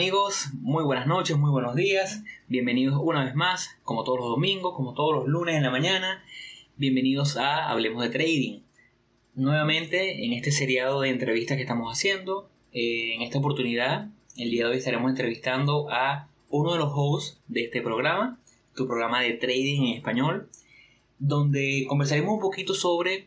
¿qué tal amigos? Muy buenas noches, muy buenos días. Bienvenidos una vez más, como todos los domingos, como todos los lunes en la mañana. Bienvenidos a Hablemos de Trading. Nuevamente en este seriado de entrevistas que estamos haciendo. Eh, en esta oportunidad, el día de hoy estaremos entrevistando a uno de los hosts de este programa, tu programa de trading en español, donde conversaremos un poquito sobre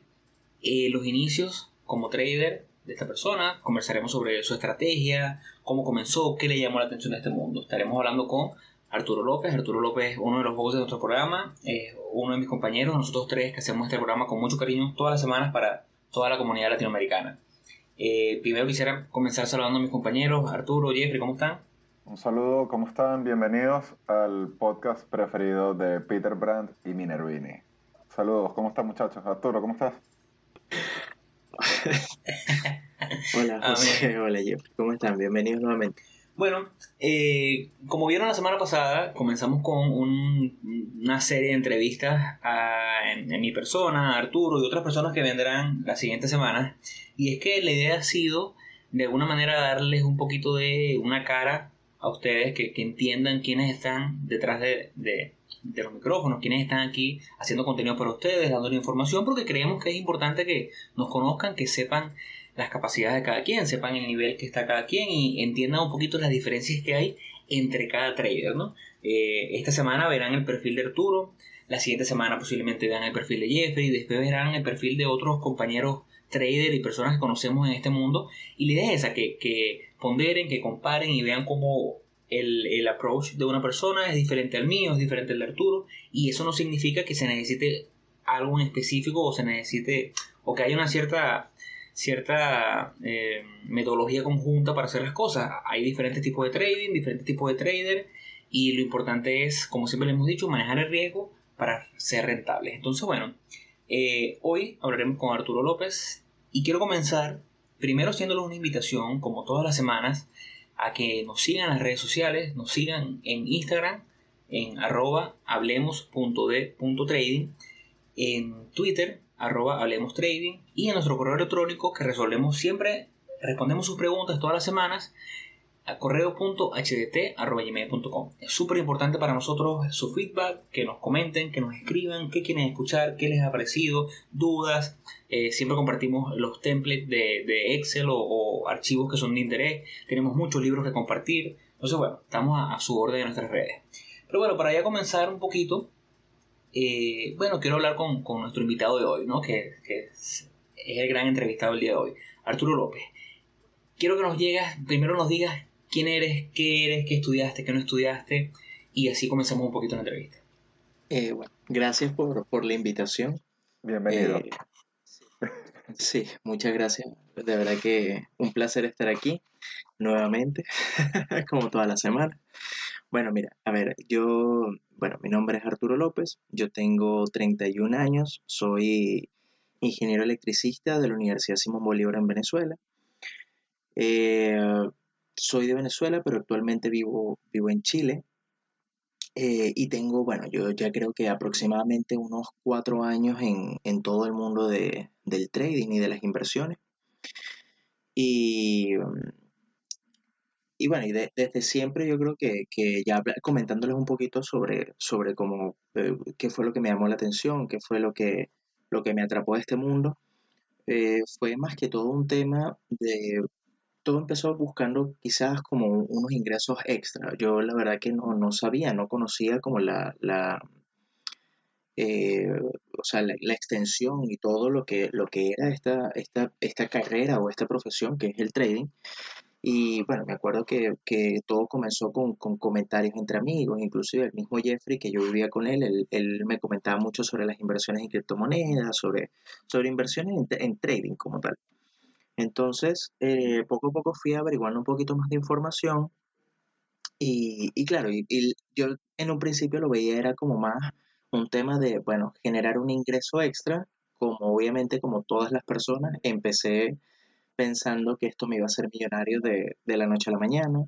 eh, los inicios como trader de esta persona, conversaremos sobre su estrategia, cómo comenzó, qué le llamó la atención a este mundo. Estaremos hablando con Arturo López. Arturo López, uno de los voces de nuestro programa, es uno de mis compañeros, nosotros tres que hacemos este programa con mucho cariño todas las semanas para toda la comunidad latinoamericana. Eh, primero quisiera comenzar saludando a mis compañeros, Arturo, Jeffrey, ¿cómo están? Un saludo, ¿cómo están? Bienvenidos al podcast preferido de Peter Brandt y Minervini. Saludos, ¿cómo están muchachos? Arturo, ¿cómo estás? hola ah, José, hola Jeffrey, ¿cómo están? Bienvenidos nuevamente. Bueno, eh, como vieron la semana pasada, comenzamos con una serie de entrevistas a, en, mi persona, a Arturo y otras personas que vendrán las siguientes semanas. Y es que la idea ha sido, de alguna manera, darles un poquito de una cara a ustedes, que, que entiendan quiénes están detrás de, de, de los micrófonos, quienes están aquí haciendo contenido para ustedes, dándole información, porque creemos que es importante que nos conozcan, que sepan las capacidades de cada quien, sepan el nivel que está cada quien y entiendan un poquito las diferencias que hay entre cada trader, ¿no? Eh, esta semana verán el perfil de Arturo, la siguiente semana posiblemente vean el perfil de Jeffrey, después verán el perfil de otros compañeros trader y personas que conocemos en este mundo y la idea es esa, que, que ponderen, que comparen y vean cómo el, approach de una persona es diferente al mío, es diferente al de Arturo, y eso no significa que se necesite algo en específico o se necesite, o que haya una cierta, cierta eh, metodología conjunta para hacer las cosas. Hay diferentes tipos de trading, diferentes tipos de trader, y lo importante es, como siempre le hemos dicho, manejar el riesgo para ser rentables. Entonces, bueno, eh, hoy hablaremos con Arturo López y quiero comenzar primero haciéndoles una invitación, como todas las semanas, a que nos sigan las redes sociales, nos sigan en Instagram, en arroba hablemos.de.trading, en Twitter, arroba hablemos trading, y en nuestro correo electrónico que resolvemos siempre, respondemos sus preguntas todas las semanas a correo.hdt.com. Es súper importante para nosotros su feedback, que nos comenten, que nos escriban qué quieren escuchar, qué les ha parecido, dudas. Eh, siempre compartimos los templates de, Excel o, archivos que son de interés. Tenemos muchos libros que compartir. Entonces, bueno, estamos a, su orden en nuestras redes. Pero bueno, para ya comenzar un poquito, eh, bueno, quiero hablar con, nuestro invitado de hoy, ¿no? Que, que es el gran entrevistado del día de hoy, Arturo López. Quiero que nos llegas, primero nos digas quién eres, qué eres, qué estudiaste, qué no estudiaste, y así comenzamos un poquito la entrevista. Eh, bueno, gracias por, por, la invitación. Bienvenido. Eh, sí, muchas gracias. De verdad que un placer estar aquí nuevamente, como toda la semana. Bueno, mira, a ver, yo, bueno, mi nombre es Arturo López, yo tengo 31 años, soy ingeniero electricista de la Universidad Simón Bolívar en Venezuela. Eh, soy de Venezuela, pero actualmente vivo, vivo en Chile. Eh, y tengo, bueno, yo ya creo que aproximadamente unos cuatro años en, todo el mundo de, del trading y de las inversiones. Y, y bueno, y desde siempre yo creo que, ya comentándoles un poquito sobre, sobre cómo, eh, qué fue lo que me llamó la atención, qué fue lo que, lo que me atrapó de este mundo, eh, fue más que todo un tema de todo empezó buscando quizás como unos ingresos extra. Yo la verdad que no, sabía, no conocía como la, la eh, o sea, la, extensión y todo lo que, lo que era esta, esta, esta carrera o esta profesión que es el trading. Y bueno, me acuerdo que, todo comenzó con, comentarios entre amigos, inclusive el mismo Jeffrey, que yo vivía con él, él, me comentaba mucho sobre las inversiones en criptomonedas, sobre, sobre inversiones en trading como tal. Entonces, eh, poco a poco fui averiguando un poquito más de información y, claro, y, yo en un principio lo veía era como más un tema de, bueno, generar un ingreso extra, como obviamente como todas las personas, empecé pensando que esto me iba a hacer millonario de, la noche a la mañana.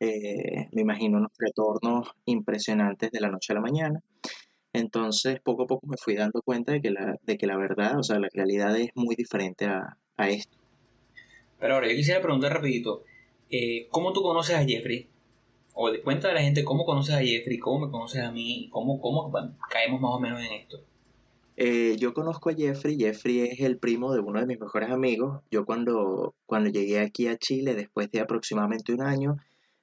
Eh, me imagino unos retornos impresionantes de la noche a la mañana. Entonces, poco a poco me fui dando cuenta de que la, de que la verdad, o sea, la realidad es muy diferente a, a esto. Pero ahora, yo quisiera preguntar rapidito, Eh, ¿Cómo tú conoces a Jeffrey? O de cuenta a la gente cómo conoces a Jeffrey, cómo me conoces a mí, cómo, cómo caemos más o menos en esto. Eh, yo conozco a Jeffrey, Jeffrey es el primo de uno de mis mejores amigos. Yo cuando, cuando llegué aquí a Chile, después de aproximadamente un año,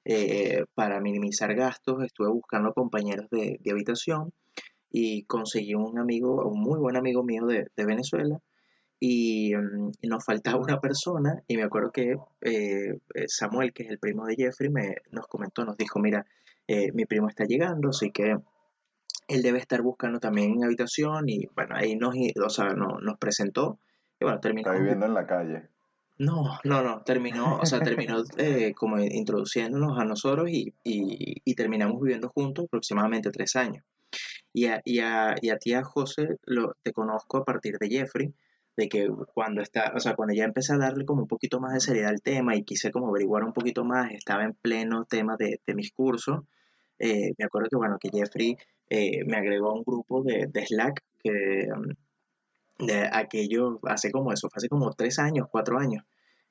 eh, para minimizar gastos, estuve buscando compañeros de, habitación y conseguí un amigo, un muy buen amigo mío de, Venezuela, y, mm, nos faltaba una persona, y me acuerdo que eh, Samuel, que es el primo de Jeffrey, me, nos comentó, nos dijo, mira, mi primo está llegando, así que él debe estar buscando también en habitación y bueno, ahí nos, o sea, no, nos presentó y bueno, terminó. Está viviendo en la calle. No, no, no, terminó, o sea, terminó eh, como introduciéndonos a nosotros y, y, terminamos viviendo juntos aproximadamente tres años. Y a, y a, y a ti, a José, lo, te conozco a partir de Jeffrey, de que cuando está, o sea, cuando ya empecé a darle como un poquito más de seriedad al tema y quise como averiguar un poquito más, estaba en pleno tema de, de mis cursos, eh, me acuerdo que, bueno, que Jeffrey eh, me agregó a un grupo de, Slack que mm, de aquello hace como eso, hace como tres años, cuatro años.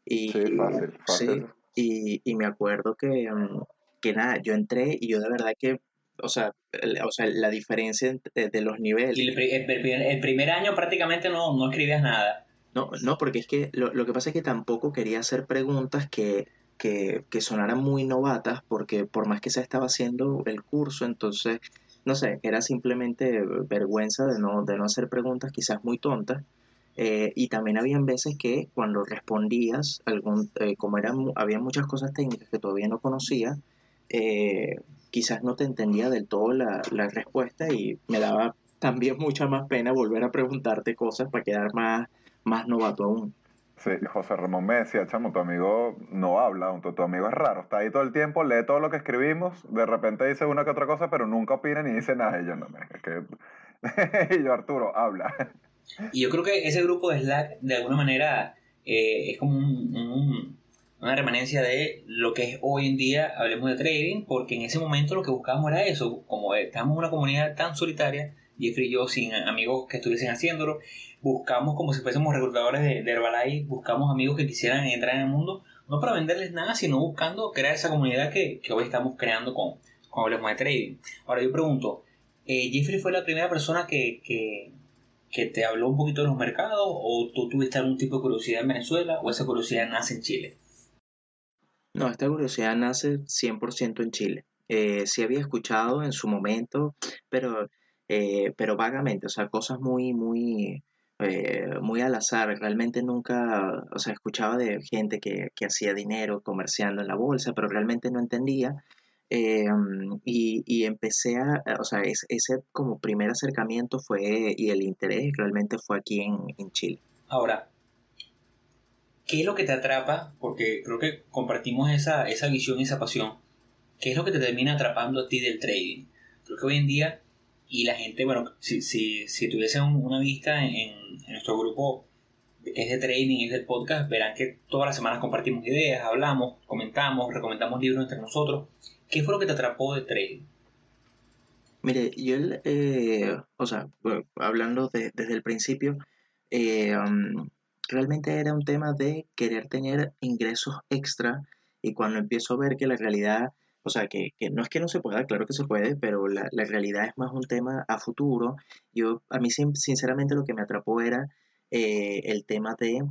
Y, sí, fácil, fácil. Sí, y, me acuerdo que, mm, que nada, yo entré y yo de verdad que o sea, o sea, la diferencia de, los niveles. Y el, primer año prácticamente no, no escribías nada. No, no, porque es que lo, lo, que pasa es que tampoco quería hacer preguntas que que, sonaran muy novatas, porque por más que se estaba haciendo el curso, entonces, no sé, era simplemente vergüenza de no, de no hacer preguntas quizás muy tontas. Eh, y también habían veces que cuando respondías, algún, eh, como eran, había muchas cosas técnicas que todavía no conocía, eh, quizás no te entendía del todo la, la, respuesta y me daba también mucha más pena volver a preguntarte cosas para quedar más, más novato aún. Sí, José Ramón me decía, chamo, tu amigo no habla, tu, tu, amigo es raro, está ahí todo el tiempo, lee todo lo que escribimos, de repente dice una que otra cosa, pero nunca opina ni dice nada. Y yo, no, es que... y yo, Arturo, habla. Y yo creo que ese grupo de Slack, de alguna manera, eh, es como una remanencia de lo que es hoy en día, hablemos de trading, porque en ese momento lo que buscábamos era eso, como estamos en una comunidad tan solitaria, Jeffrey y yo sin amigos que estuviesen haciéndolo, buscamos como si fuésemos reclutadores de, Herbalife, buscamos amigos que quisieran entrar en el mundo, no para venderles nada, sino buscando crear esa comunidad que, hoy estamos creando con, con Hablemos de Trading. Ahora yo pregunto, eh, ¿Jeffrey fue la primera persona que, que, que, te habló un poquito de los mercados o tú tuviste algún tipo de curiosidad en Venezuela o esa curiosidad nace en Chile? No, esta curiosidad nace 100% en Chile. Eh, sí había escuchado en su momento, pero eh, pero vagamente, o sea, cosas muy, muy, eh, muy al azar. Realmente nunca, o sea, escuchaba de gente que, que hacía dinero comerciando en la bolsa, pero realmente no entendía. Eh, y, y, empecé a, o sea, ese, como primer acercamiento fue, y el interés realmente fue aquí en, en Chile. Ahora, ¿qué es lo que te atrapa? Porque creo que compartimos esa, esa visión esa pasión. ¿Qué es lo que te termina atrapando a ti del trading? Creo que hoy en día y la gente, bueno, si, si, si tuviesen una vista en, nuestro grupo que es de trading y es del podcast, verán que todas las semanas compartimos ideas, hablamos, comentamos, recomendamos libros entre nosotros. ¿Qué fue lo que te atrapó de trading? Mire, yo, eh, o sea, hablando desde el principio, eh, um, realmente era un tema de querer tener ingresos extra y cuando empiezo a ver que la realidad o sea, que, no es que no se pueda, claro que se puede, pero la, realidad es más un tema a futuro. Yo, a mí sinceramente lo que me atrapó era eh, el tema de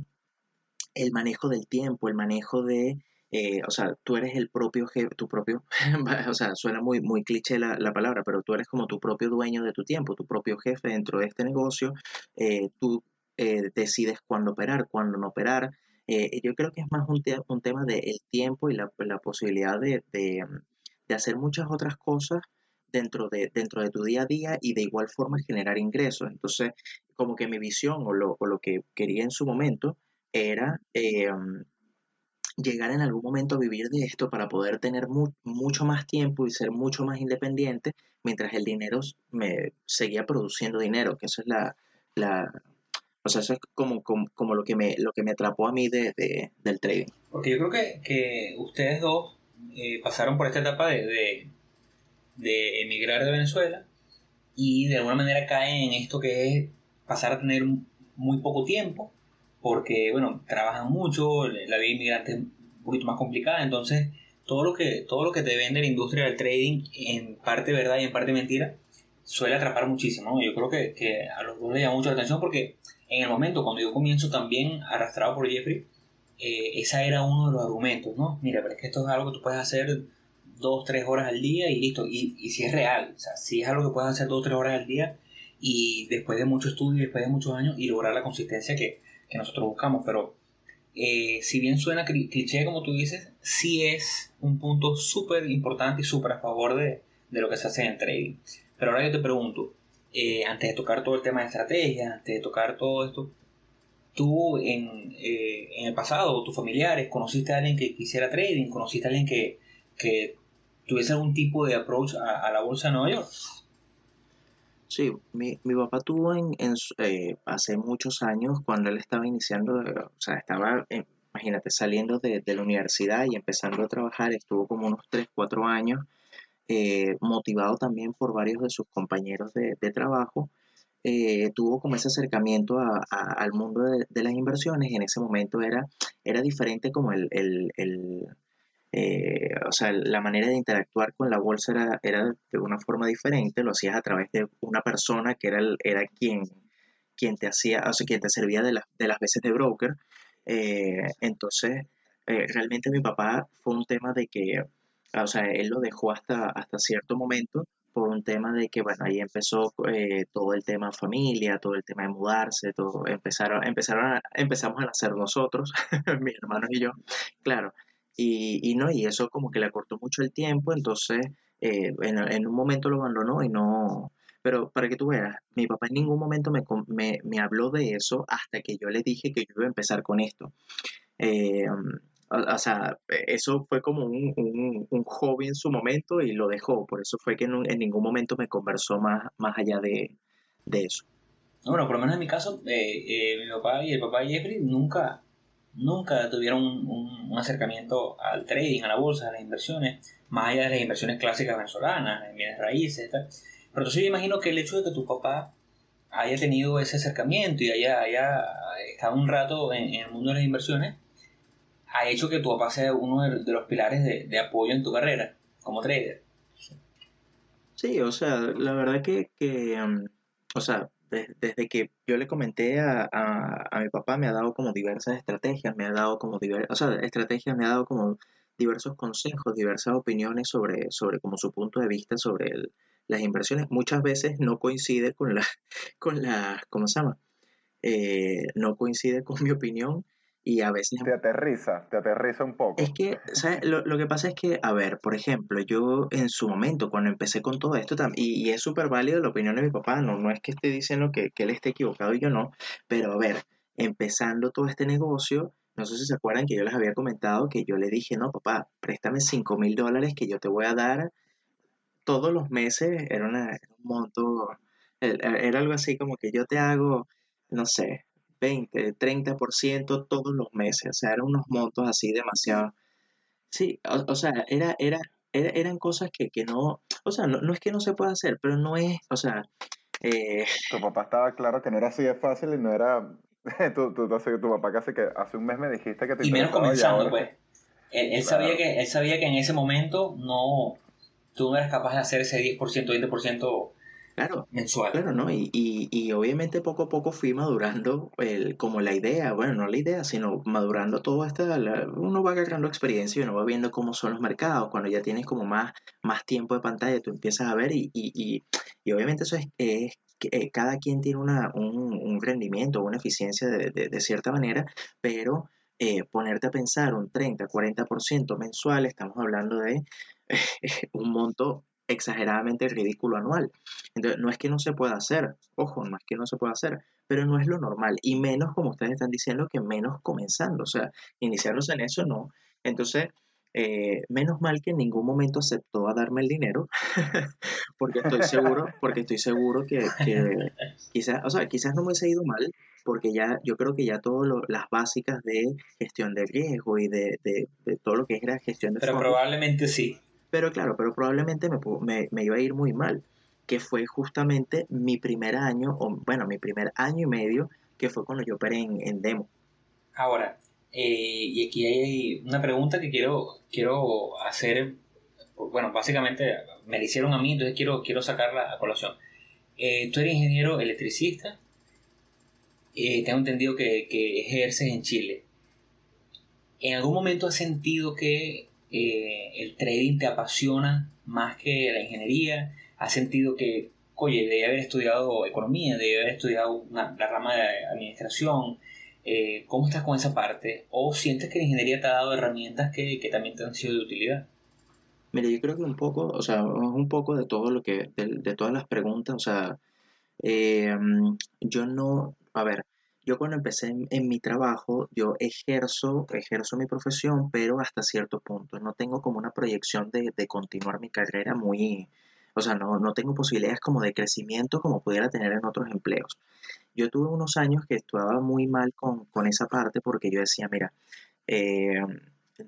el manejo del tiempo, el manejo de, eh, o sea, tú eres el propio jefe, tu propio, o sea, suena muy, muy cliché la, palabra, pero tú eres como tu propio dueño de tu tiempo, tu propio jefe dentro de este negocio, eh, tú decides cuándo operar, cuándo no operar, eh, yo creo que es más un, tema del tiempo y la, la posibilidad de, de, de, hacer muchas otras cosas dentro de, dentro de tu día a día y de igual forma generar ingresos. Entonces, como que mi visión o lo, o lo que quería en su momento era eh, llegar en algún momento a vivir de esto para poder tener mucho más tiempo y ser mucho más independiente mientras el dinero me seguía produciendo dinero, que eso es la, la, o sea, eso es como, como, lo, que me, lo que me atrapó a mí de, del trading. Porque yo creo que, que ustedes dos eh, pasaron por esta etapa de, de, emigrar de Venezuela y de alguna manera caen en esto que es pasar a tener muy poco tiempo porque, bueno, trabajan mucho, la vida inmigrante es poquito más complicada. Entonces, todo lo que, todo lo que te vende la industria del trading, en parte verdad y en parte mentira, suele atrapar muchísimo. Yo creo que, que a los dos le llama mucho la atención porque en el momento cuando yo comienzo también arrastrado por Jeffrey, eh, esa era uno de los argumentos, ¿no? Mira, pero es que esto es algo que tú puedes hacer dos, tres horas al día y listo. Y, si es real, o sea, si es algo que puedes hacer dos, tres horas al día y después de mucho estudio, después de muchos años y lograr la consistencia que, que nosotros buscamos. Pero eh, si bien suena cliché como tú dices, sí es un punto súper importante y súper a favor de, de, lo que se hace en trading. Pero ahora yo te pregunto, eh, antes de tocar todo el tema de estrategia, antes de tocar todo esto, tú en, eh, en el pasado, tus familiares, conociste a alguien que quisiera trading, conociste a alguien que, que tuviese algún tipo de approach a, la bolsa de Nueva York. Sí, mi, mi papá tuvo en, en eh, hace muchos años, cuando él estaba iniciando, o sea, estaba, imagínate, saliendo de, de, la universidad y empezando a trabajar, estuvo como unos 3, 4 años, eh, motivado también por varios de sus compañeros de, trabajo, eh, tuvo como ese acercamiento al mundo de, las inversiones en ese momento era, era diferente como el, el, el eh, o sea, la manera de interactuar con la bolsa era, era, de una forma diferente, lo hacías a través de una persona que era, era quien, quien te hacía, o sea, quien te servía de, de las veces de broker. Entonces, realmente mi papá fue un tema de que, o sea, él lo dejó hasta, hasta cierto momento por un tema de que, bueno, ahí empezó eh, todo el tema familia, todo el tema de mudarse, todo, empezaron, empezaron a, empezamos a nacer nosotros, mis hermanos y yo, claro, y, y, no, y eso como que le acortó mucho el tiempo, entonces eh, en, en, un momento lo abandonó y no, pero para que tú veas, mi papá en ningún momento me, me, me habló de eso hasta que yo le dije que yo iba a empezar con esto. Eh, o, sea, eso fue como un, un, hobby en su momento y lo dejó. Por eso fue que en, en ningún momento me conversó más, más allá de, de eso. Bueno, por lo menos en mi caso, eh, eh, mi papá y el papá de Jeffrey nunca, nunca tuvieron un, un, acercamiento al trading, a la bolsa, a las inversiones, más allá de las inversiones clásicas venezolanas, en bienes raíces, tal. Pero entonces yo imagino que el hecho de que tu papá haya tenido ese acercamiento y haya, haya estado un rato en, en el mundo de las inversiones, ha hecho que tu papá sea uno de, los pilares de, apoyo en tu carrera como trader. Sí, o sea, la verdad que, que um, o sea, desde que yo le comenté a, a, mi papá me ha dado como diversas estrategias, me ha dado como diversas, o sea, estrategias me ha dado como diversos consejos, diversas opiniones sobre, sobre como su punto de vista sobre las inversiones. Muchas veces no coincide con la, con la, ¿cómo se llama? Eh, no coincide con mi opinión, y a veces... Te aterriza, te aterriza un poco. Es que, ¿sabes? Lo, lo, que pasa es que, a ver, por ejemplo, yo en su momento, cuando empecé con todo esto, y, y es súper válido la opinión de mi papá, no, no es que esté diciendo que, que él esté equivocado y yo no, pero a ver, empezando todo este negocio, no sé si se acuerdan que yo les había comentado que yo le dije, no, papá, préstame 5 mil dólares que yo te voy a dar todos los meses, era, una, era un monto, era algo así como que yo te hago, no sé, 20, 30% todos los meses. O sea, eran unos montos así demasiado. Sí, o, sea, era, era, eran cosas que, que no, o sea, no, no, es que no se pueda hacer, pero no es, o sea... Eh... Tu papá estaba claro que no era así de fácil y no era... tu, tu, tu, tu papá casi que hace un mes me dijiste que te... Y menos comenzando, pues. Él, sabía que, él sabía que en ese momento no, tú no eras capaz de hacer ese 10%, 20% Claro, mensual. Claro, ¿no? Y, y, y, obviamente poco a poco fui madurando el, como la idea, bueno, no la idea, sino madurando todo esto, uno va agarrando experiencia y uno va viendo cómo son los mercados, cuando ya tienes como más, más tiempo de pantalla, tú empiezas a ver y, y, y obviamente eso es, es que eh, cada quien tiene una, un, un rendimiento, una eficiencia de, de, de cierta manera, pero eh, ponerte a pensar un 30, 40% mensual, estamos hablando de un monto exageradamente ridículo anual. Entonces, no es que no se pueda hacer, ojo, no es que no se pueda hacer, pero no es lo normal, y menos como ustedes están diciendo que menos comenzando, o sea, iniciarlos en eso no. Entonces, eh, menos mal que en ningún momento aceptó a darme el dinero, porque estoy seguro, porque estoy seguro que, que, quizás, o sea, quizás no me hubiese ido mal, porque ya, yo creo que ya todas las básicas de gestión de riesgo y de, de, de, todo lo que es la gestión de Pero probablemente sí. Pero claro, pero probablemente me, me, me, iba a ir muy mal, que fue justamente mi primer año, o bueno, mi primer año y medio, que fue cuando yo operé en, en demo. Ahora, Eh, y aquí hay una pregunta que quiero, quiero hacer. Bueno, básicamente me la hicieron a mí, entonces quiero, quiero sacarla a colación. Eh, tú eres ingeniero electricista. Eh, tengo entendido que, que, ejerces en Chile. ¿En algún momento has sentido que el trading te apasiona más que la ingeniería? ¿Has sentido que, oye, debe haber estudiado economía, debe haber estudiado la rama de administración? Eh, ¿Cómo estás con esa parte? ¿O sientes que la ingeniería te ha dado herramientas que, también te han sido de utilidad? Mira, yo creo que un poco, o sea, un poco de todo lo que, de, todas las preguntas, o sea, eh, yo no, a ver, yo cuando empecé en, mi trabajo, yo ejerzo, ejerzo mi profesión, pero hasta cierto punto. No tengo como una proyección de, de continuar mi carrera muy, o sea, no, no tengo posibilidades como de crecimiento como pudiera tener en otros empleos. Yo tuve unos años que estaba muy mal con, esa parte porque yo decía, mira, eh,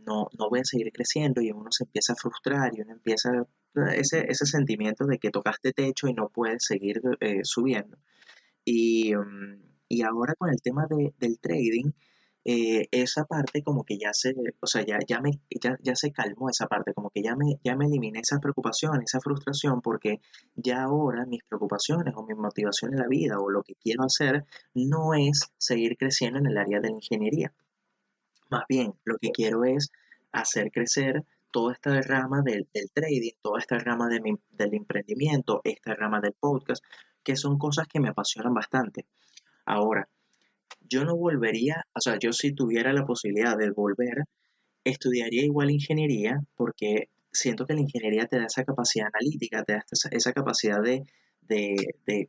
no, no voy a seguir creciendo y uno se empieza a frustrar y uno empieza ese, ese sentimiento de que tocaste techo y no puedes seguir eh, subiendo. Y, mm, y, ahora con el tema del trading, eh, esa parte como que ya se, o sea, ya, ya, me, ya, se calmó esa parte, como que ya me, ya me eliminé esa preocupación, esa frustración, porque ya ahora mis preocupaciones o mi motivación en la vida o lo que quiero hacer no es seguir creciendo en el área de la ingeniería. Más bien, lo que quiero es hacer crecer toda esta rama del, trading, toda esta rama de del emprendimiento, esta rama del podcast, que son cosas que me apasionan bastante. Ahora, yo no volvería, o sea, yo si tuviera la posibilidad de volver, estudiaría igual ingeniería porque siento que la ingeniería te da esa capacidad analítica, te da esa, capacidad de,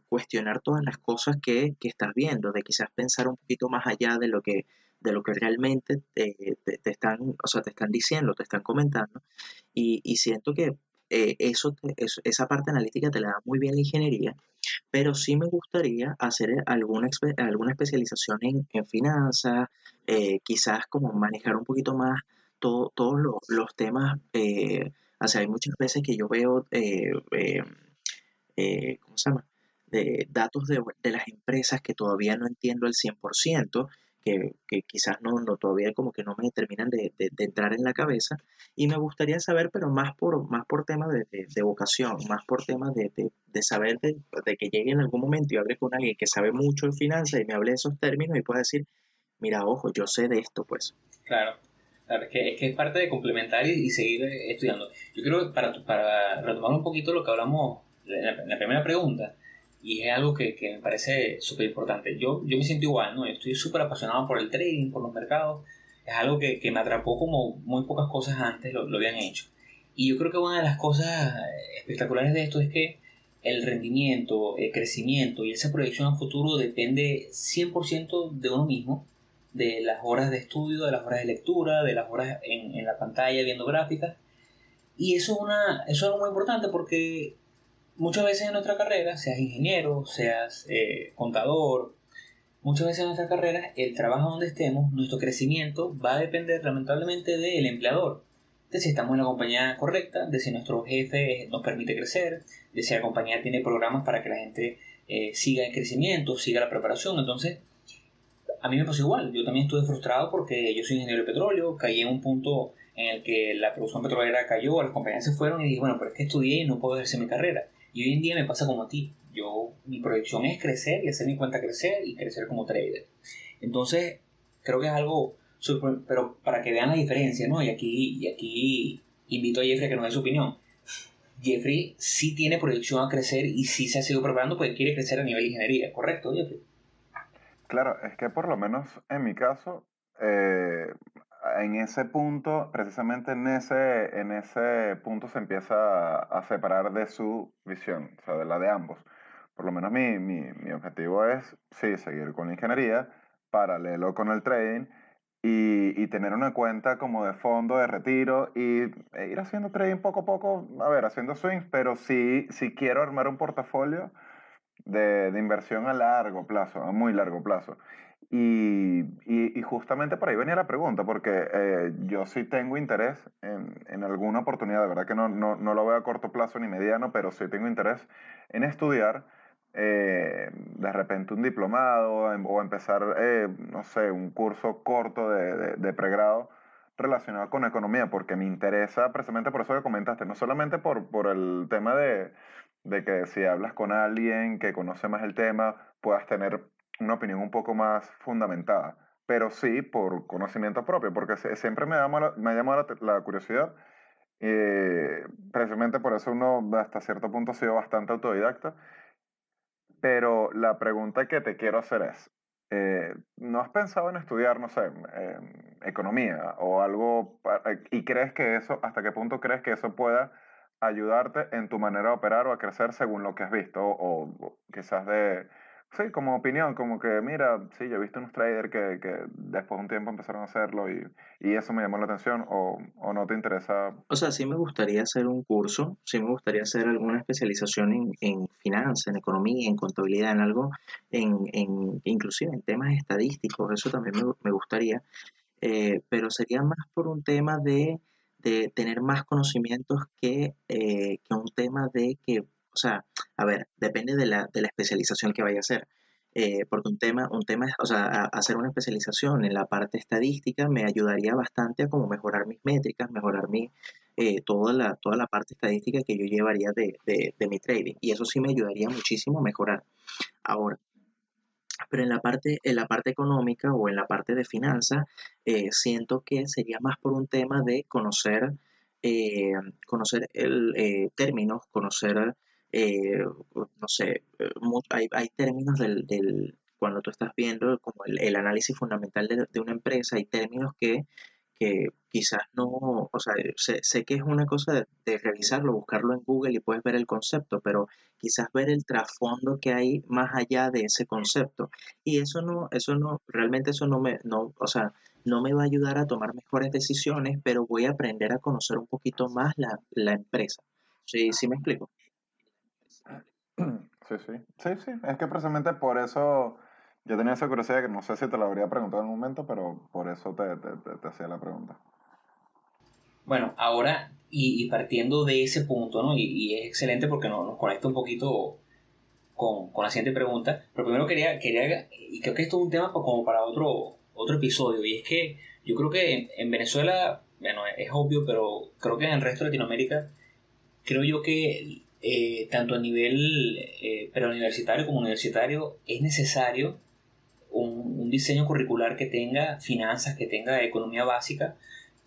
cuestionar todas las cosas que, estás viendo, de quizás pensar un poquito más allá de lo que, de lo que realmente te, están, o sea, te están diciendo, te están comentando. Y siento que eh, eso, esa parte analítica te la da muy bien la ingeniería, pero sí me gustaría hacer alguna, alguna especialización en, finanzas, eh, quizás como manejar un poquito más todos los temas. Eh, o sea, hay muchas veces que yo veo, ¿cómo se llama? De datos de, de, las empresas que todavía no entiendo al 100%, que, quizás no, no, todavía como que no me terminan de, entrar en la cabeza y me gustaría saber, pero más por, más por tema de, vocación, más por tema de, saber de, que llegue en algún momento y hable con alguien que sabe mucho de finanzas y me hable de esos términos y pueda decir, mira, ojo, yo sé de esto, pues. Claro. Claro, es que, es parte de complementar y, seguir estudiando. Yo creo que para, para retomar un poquito lo que hablamos en la primera pregunta, y es algo que, que me parece súper importante. Yo, yo me siento igual, ¿no? Estoy súper apasionado por el trading, por los mercados. Es algo que, que, me atrapó como muy pocas cosas antes lo, lo habían hecho. Y yo creo que una de las cosas espectaculares de esto es que el rendimiento, el crecimiento y esa proyección a futuro depende 100% de uno mismo, de las horas de estudio, de las horas de lectura, de las horas en, en la pantalla viendo gráficas. Y eso es, una, eso es algo muy importante porque muchas veces en nuestra carrera, seas ingeniero, seas eh, contador, muchas veces en nuestra carrera, el trabajo donde estemos, nuestro crecimiento va a depender lamentablemente del empleador. De si estamos en la compañía correcta, de si nuestro jefe nos permite crecer, de si la compañía tiene programas para que la gente eh, siga en crecimiento, siga la preparación. Entonces, a mí me pasó igual. Yo también estuve frustrado porque yo soy ingeniero de petróleo, caí en un punto en el que la producción petrolera cayó, las compañías se fueron y dije, bueno, pero es que estudié y no puedo ejercer mi carrera. Y hoy en día me pasa como a ti. Yo, mi proyección es crecer y hacer mi cuenta crecer y crecer como trader. Entonces, creo que es algo pero para que vean la diferencia, ¿no? Y aquí, y aquí invito a Jeffrey a que nos dé su opinión. Jeffrey sí tiene proyección a crecer y sí se ha sido preparando porque quiere crecer a nivel de ingeniería, ¿correcto, Jeffrey? Claro, es que por lo menos en mi caso, eh, en ese punto, precisamente en ese, en ese punto se empieza a, separar de su visión, o sea, de la de ambos. Por lo menos mi, mi, mi objetivo es, sí, seguir con la ingeniería, paralelo con el trading, y, y, tener una cuenta como de fondo de retiro y e ir haciendo trading poco a poco, a ver, haciendo swings, pero sí, sí quiero armar un portafolio de, de inversión a largo plazo, a muy largo plazo. Y, y, justamente por ahí venía la pregunta, porque eh, yo sí tengo interés en, en, alguna oportunidad, de verdad que no, no, no, lo veo a corto plazo ni mediano, pero sí tengo interés en estudiar eh, de repente un diplomado em, o empezar, eh, no sé, un curso corto de, de, pregrado relacionado con economía, porque me interesa precisamente por eso que comentaste, no solamente por, por el tema de, de que si hablas con alguien que conoce más el tema, puedas tener una opinión un poco más fundamentada, pero sí por conocimiento propio, porque siempre me, me ha llamado la, curiosidad, eh, precisamente por eso uno hasta cierto punto ha sido bastante autodidacta, pero la pregunta que te quiero hacer es, eh, ¿no has pensado en estudiar, no sé, economía o algo, y crees que eso, hasta qué punto crees que eso pueda ayudarte en tu manera de operar o a crecer según lo que has visto o quizás de Sí, como opinión, como que, mira, sí, yo he visto unos traders que, que después de un tiempo empezaron a hacerlo y, y eso me llamó la atención o, o, no te interesa. O sea, sí me gustaría hacer un curso, sí me gustaría hacer alguna especialización en, en finanzas, en economía, en contabilidad, en algo, en, en inclusive en temas estadísticos, eso también me, me gustaría, eh, pero sería más por un tema de, de tener más conocimientos que, eh, que un tema de que sea, a ver, depende de la, de la especialización que vaya a hacer. Eh, porque un tema, un tema o sea, hacer una especialización en la parte estadística me ayudaría bastante a como mejorar mis métricas, mejorar mi, eh, toda, la, toda la parte estadística que yo llevaría de, de, mi trading. Y eso sí me ayudaría muchísimo a mejorar. Ahora, pero en la parte, en la parte económica o en la parte de finanzas, eh, siento que sería más por un tema de conocer, conocer el, términos, conocer eh, no sé, eh, hay, hay términos del, del, cuando tú estás viendo como el, el análisis fundamental de, de, una empresa, hay términos que, que quizás no, o sea, sé, sé que es una cosa de, de, revisarlo, buscarlo en Google y puedes ver el concepto, pero quizás ver el trasfondo que hay más allá de ese concepto. Y eso no, eso no, realmente eso no me, no, o sea, no me va a ayudar a tomar mejores decisiones, pero voy a aprender a conocer un poquito más la, la empresa. ¿Sí, ¿Sí me explico? Sí, sí. Sí, sí. Es que precisamente por eso yo tenía esa curiosidad que no sé si te lo habría preguntado en un momento, pero por eso te, te, hacía la pregunta. Bueno, ahora, y, partiendo de ese punto, ¿no? Y, es excelente porque nos, nos, conecta un poquito con, con, la siguiente pregunta. Pero primero quería, quería, y creo que esto es un tema como para otro, otro episodio, y es que yo creo que en Venezuela, bueno, es obvio, pero creo que en el resto de Latinoamérica, creo yo que eh, tanto a nivel eh, preuniversitario como universitario, es necesario un, diseño curricular que tenga finanzas, que tenga economía básica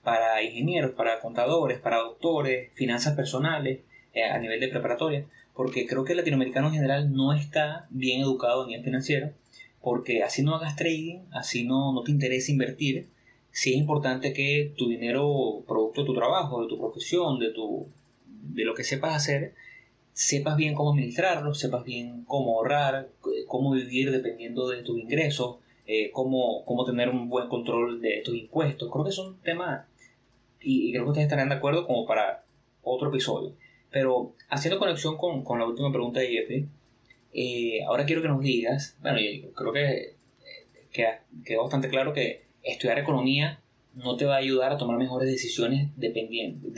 para ingenieros, para contadores, para doctores, finanzas personales eh, a nivel de preparatoria, porque creo que el latinoamericano en general no está bien educado en el financiero, porque así no hagas trading, así no, no te interesa invertir, sí es importante que tu dinero, producto de tu trabajo, de tu profesión, de, tu, de lo que sepas hacer, sepas bien cómo administrarlo, sepas bien cómo ahorrar, cómo vivir dependiendo de tus ingresos, eh, cómo, cómo, tener un buen control de tus impuestos. Creo que son temas, y, creo que ustedes estarán de acuerdo como para otro episodio. Pero haciendo conexión con, con la última pregunta de Jeffrey, eh, ahora quiero que nos digas, bueno, creo que eh, queda, quedó bastante claro que estudiar economía no te va a ayudar a tomar mejores decisiones dependiendo,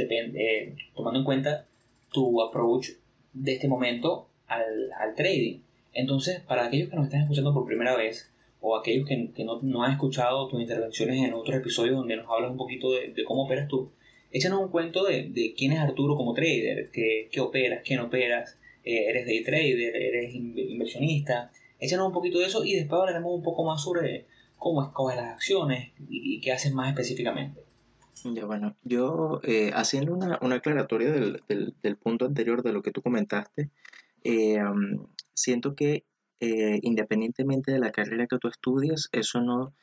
tomando en cuenta tu approach de este momento al, al, trading. Entonces, para aquellos que nos están escuchando por primera vez, o aquellos que, que no, no, han escuchado tus intervenciones en otros episodios donde nos hablas un poquito de, cómo operas tú, échanos un cuento de, de, quién es Arturo como trader, qué, qué operas, quién operas, eh, eres day trader, eres inversionista, échanos un poquito de eso y después hablaremos un poco más sobre cómo escoges las acciones y, y qué haces más específicamente. Ya, bueno, yo eh, haciendo una, una aclaratoria del, del, del, punto anterior de lo que tú comentaste, eh, siento que eh, independientemente de la carrera que tú estudias, eso no,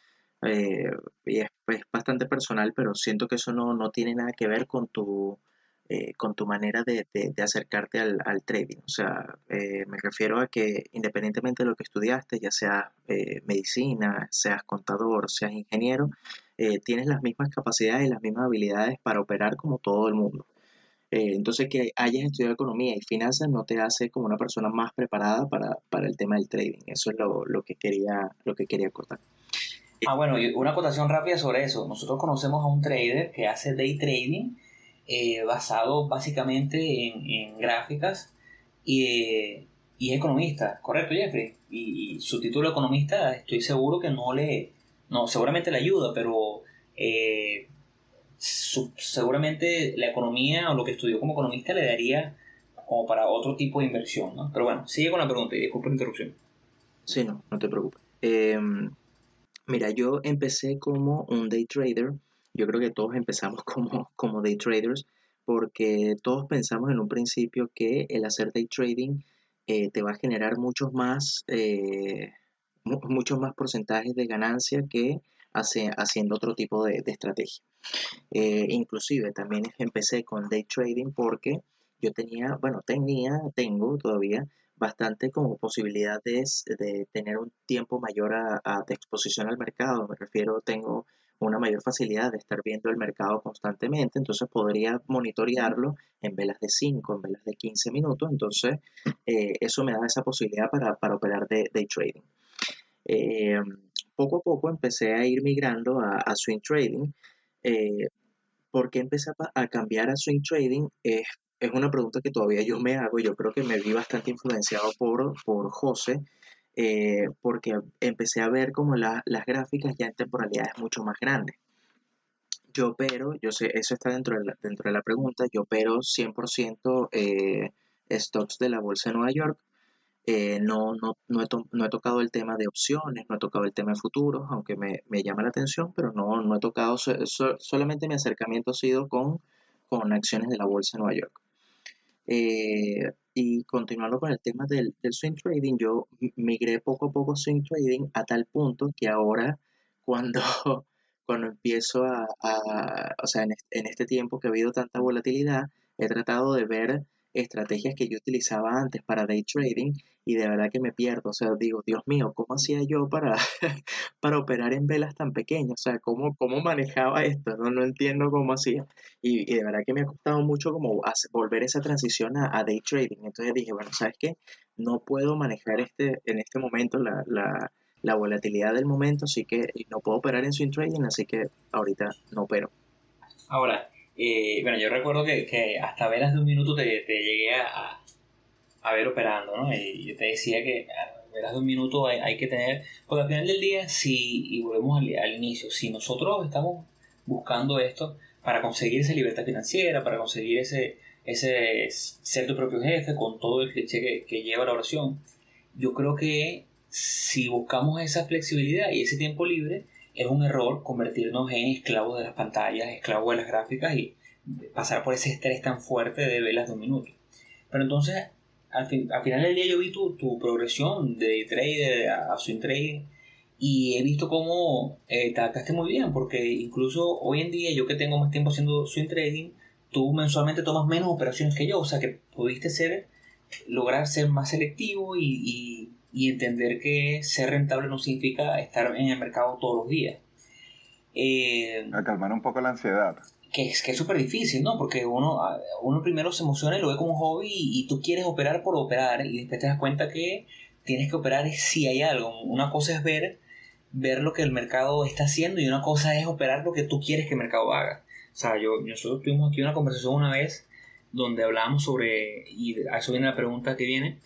y es, es, bastante personal, pero siento que eso no, no tiene nada que ver con tu, con tu manera de, de, de acercarte al, al, trading. O sea, me refiero a que independientemente de lo que estudiaste, ya sea medicina, seas contador, seas ingeniero, eh, tienes las mismas capacidades y las mismas habilidades para operar como todo el mundo. Eh, entonces, que hayas estudiado economía y finanzas no te hace como una persona más preparada para, para el tema del trading. Eso es lo, lo, que, quería, lo que quería acotar. Ah, bueno, y una acotación rápida sobre eso. Nosotros conocemos a un trader que hace day trading eh, basado básicamente en, en gráficas y, y es economista, ¿correcto, Jeffrey? Y, su título de economista estoy seguro que no le... No, seguramente le ayuda, pero eh, seguramente la economía o lo que estudió como economista le daría como para otro tipo de inversión, ¿no? Pero bueno, sigue con la pregunta y disculpa la interrupción. Sí, no, no te preocupes. Em, mira, yo empecé como un day trader. Yo creo que todos empezamos como, como day traders porque todos pensamos en un principio que el hacer day trading eh, te va a generar muchos más, eh, muchos más porcentajes de ganancia que haciendo otro tipo de, estrategia. Eh, inclusive también empecé con day trading porque yo tenía, bueno, tenía, tengo todavía bastante como posibilidades de tener un tiempo mayor a, de exposición al mercado. Me refiero, tengo una mayor facilidad de estar viendo el mercado constantemente, entonces podría monitorearlo en velas de 5, en velas de 15 minutos, entonces eh, eso me da esa posibilidad para, operar de day trading. Eh, poco a poco empecé a ir migrando a, swing trading. Eh, ¿Por qué empecé a, cambiar a swing trading? es una pregunta que todavía yo me hago. Yo creo que me vi bastante influenciado por, por José, eh, porque empecé a ver como las gráficas ya en temporalidades mucho más grandes. Yo opero, yo sé, eso está dentro de la, dentro de la pregunta, yo opero 100% eh, stocks de la Bolsa de Nueva York. Eh, no, no, no, he no, he tocado el tema de opciones, no he tocado el tema de futuros, aunque me, me llama la atención, pero no, no he tocado, solamente mi acercamiento ha sido con, con acciones de la Bolsa de Nueva York. Eh, y continuando con el tema del, swing trading, yo migré poco a poco swing trading a tal punto que ahora cuando, cuando empiezo a, o sea, en en este tiempo que ha habido tanta volatilidad, he tratado de ver estrategias que yo utilizaba antes para day trading y de verdad que me pierdo. O sea, digo, Dios mío, ¿cómo hacía yo para, para operar en velas tan pequeñas? O sea, ¿cómo, cómo manejaba esto? No, no entiendo cómo hacía. Y, de verdad que me ha costado mucho como volver esa transición a, day trading. Entonces dije, bueno, ¿sabes qué? No puedo manejar este, en este momento la, la, la volatilidad del momento, así que no puedo operar en swing trading, así que ahorita no opero. Ahora, eh, bueno, yo recuerdo que, hasta velas de un minuto te, llegué a, a, ver operando, ¿no? Y yo te decía que a velas de un minuto hay, que tener, porque al final del día, si, y volvemos al, inicio, si nosotros estamos buscando esto para conseguir esa libertad financiera, para conseguir ese, ese ser tu propio jefe con todo el cliché que, que lleva la oración, yo creo que si buscamos esa flexibilidad y ese tiempo libre, es un error convertirnos en esclavos de las pantallas, esclavos de las gráficas y pasar por ese estrés tan fuerte de velas de un minuto. Pero entonces, al, final del día yo vi tu, tu progresión de trader a swing trading y he visto cómo eh, te adaptaste muy bien, porque incluso hoy en día, yo que tengo más tiempo haciendo swing trading, tú mensualmente tomas menos operaciones que yo, o sea que pudiste ser, lograr ser más selectivo y y entender que ser rentable no significa estar en el mercado todos los días. Eh, a calmar un poco la ansiedad. Que es que es súper difícil, ¿no? Porque uno, uno primero se emociona y lo ve como un hobby y, tú quieres operar por operar y después te das cuenta que tienes que operar si hay algo. Una cosa es ver, ver lo que el mercado está haciendo y una cosa es operar lo que tú quieres que el mercado haga. O sea, yo, nosotros tuvimos aquí una conversación una vez donde hablábamos sobre, y a eso viene la pregunta que viene,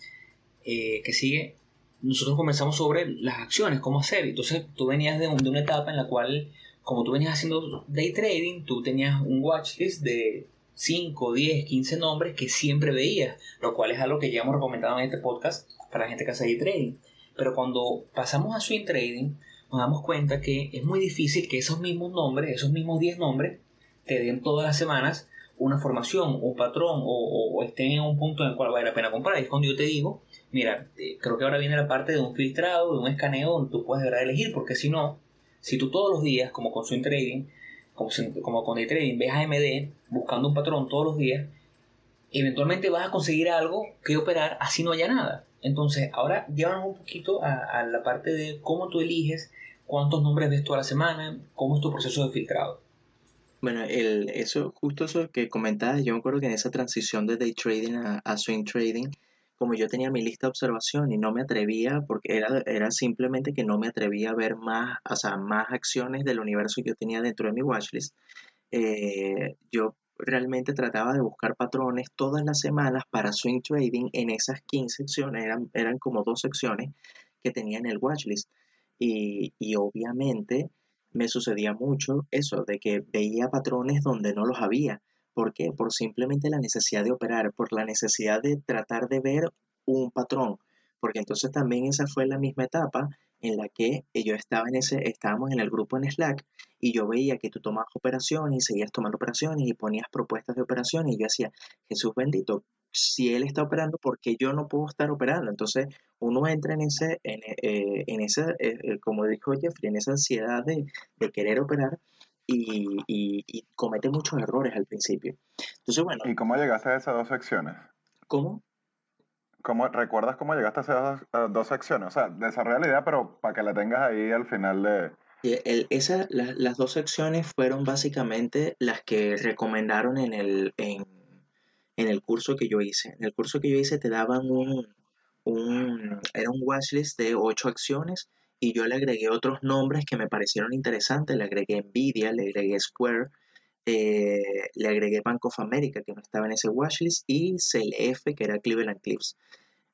eh, que sigue, nosotros comenzamos sobre las acciones, cómo hacer. Entonces tú venías de, una etapa en la cual, como tú venías haciendo day trading, tú tenías un watchlist de 5, 10, 15 nombres que siempre veías, lo cual es algo que ya hemos recomendado en este podcast para la gente que hace day trading. Pero cuando pasamos a swing trading, nos damos cuenta que es muy difícil que esos mismos nombres, esos mismos 10 nombres, te den todas las semanas una formación, un patrón o, estén en un punto en el cual vale la pena comprar. Es cuando yo te digo, mira, eh, creo que ahora viene la parte de un filtrado, de un escaneo tú puedes elegir, porque si no, si tú todos los días, como con swing trading, como, como con day trading, ves AMD buscando un patrón todos los días, eventualmente vas a conseguir algo que operar así no haya nada. Entonces, ahora llévanos un poquito a, a la parte de cómo tú eliges, cuántos nombres ves tú a la semana, cómo es tu proceso de filtrado. Bueno, el, eso, justo eso que comentabas, yo me acuerdo que en esa transición de day trading a, swing trading, como yo tenía mi lista de observación y no me atrevía, porque era, era simplemente que no me atrevía a ver más, o sea, más acciones del universo que yo tenía dentro de mi watchlist, eh, yo realmente trataba de buscar patrones todas las semanas para swing trading en esas 15 secciones, eran, eran como dos secciones que tenía en el watchlist. Y, y obviamente me sucedía mucho eso, de que veía patrones donde no los había. ¿Por qué? Por simplemente la necesidad de operar, por la necesidad de tratar de ver un patrón. Porque entonces también esa fue la misma etapa en la que yo estaba en ese, estábamos en el grupo en Slack y yo veía que tú tomabas operaciones y seguías tomando operaciones y ponías propuestas de operaciones y yo decía, Jesús bendito, si él está operando, ¿por qué yo no puedo estar operando? Entonces uno entra en ese, en, eh, en esa, eh, eh, como dijo Jeffrey, en esa ansiedad de, de querer operar y, y, comete muchos errores al principio. Entonces, bueno. ¿Y cómo llegaste a esas dos secciones? ¿Cómo? ¿Cómo, ¿Recuerdas cómo llegaste a esas dos, secciones? O sea, desarrolla la idea, pero para que la tengas ahí al final de... El, esa, las dos secciones fueron básicamente las que recomendaron en el, en, en el curso que yo hice. En el curso que yo hice te daban un, un, era un watchlist de ocho acciones y yo le agregué otros nombres que me parecieron interesantes. Le agregué Nvidia, le agregué Square, eh, le agregué Bank of America, que no estaba en ese watchlist, y CLF, que era Cleveland Cliffs.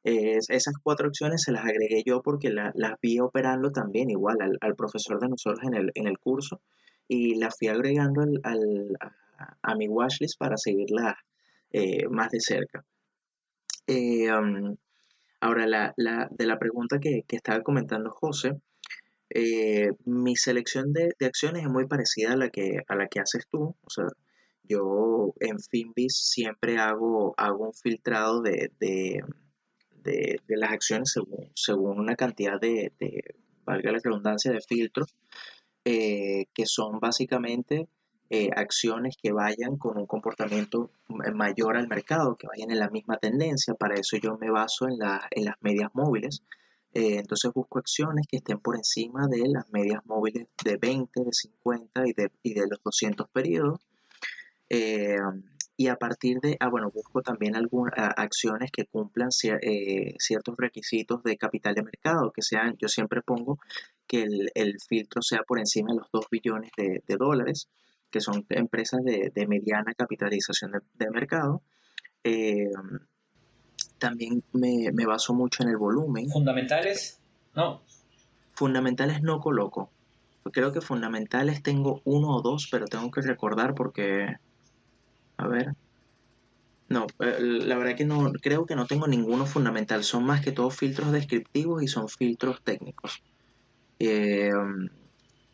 esas cuatro acciones se las agregué yo porque las vi operando también igual al, profesor de nosotros en el, en el, curso y las fui agregando al, a, mi watchlist para seguirlas eh, más de cerca. Eh, um, ahora, la, la, de la pregunta que, que estaba comentando José, eh, mi selección de, acciones es muy parecida a la que, a la que haces tú. O sea, yo en Finbis siempre hago, hago un filtrado de, de, las acciones según, según una cantidad de, valga la redundancia, de filtros, que son básicamente eh, acciones que vayan con un comportamiento mayor al mercado, que vayan en la misma tendencia. Para eso yo me baso en, en las medias móviles. Eh, entonces busco acciones que estén por encima de las medias móviles de 20, de 50 y de, y de los 200 periodos. Eh, y a partir de, ah, bueno, busco también algunas acciones que cumplan ciertos requisitos de capital de mercado, que sean, yo siempre pongo que el, filtro sea por encima de los 2 billones de, de dólares que son empresas de, mediana capitalización de, mercado. Eh, también me, baso mucho en el volumen. ¿Fundamentales? No. Fundamentales no coloco. Creo que fundamentales tengo uno o dos, pero tengo que recordar porque... A ver. No, eh, la verdad que no, creo que no tengo ninguno fundamental. Son más que todos filtros descriptivos y son filtros técnicos. Eh,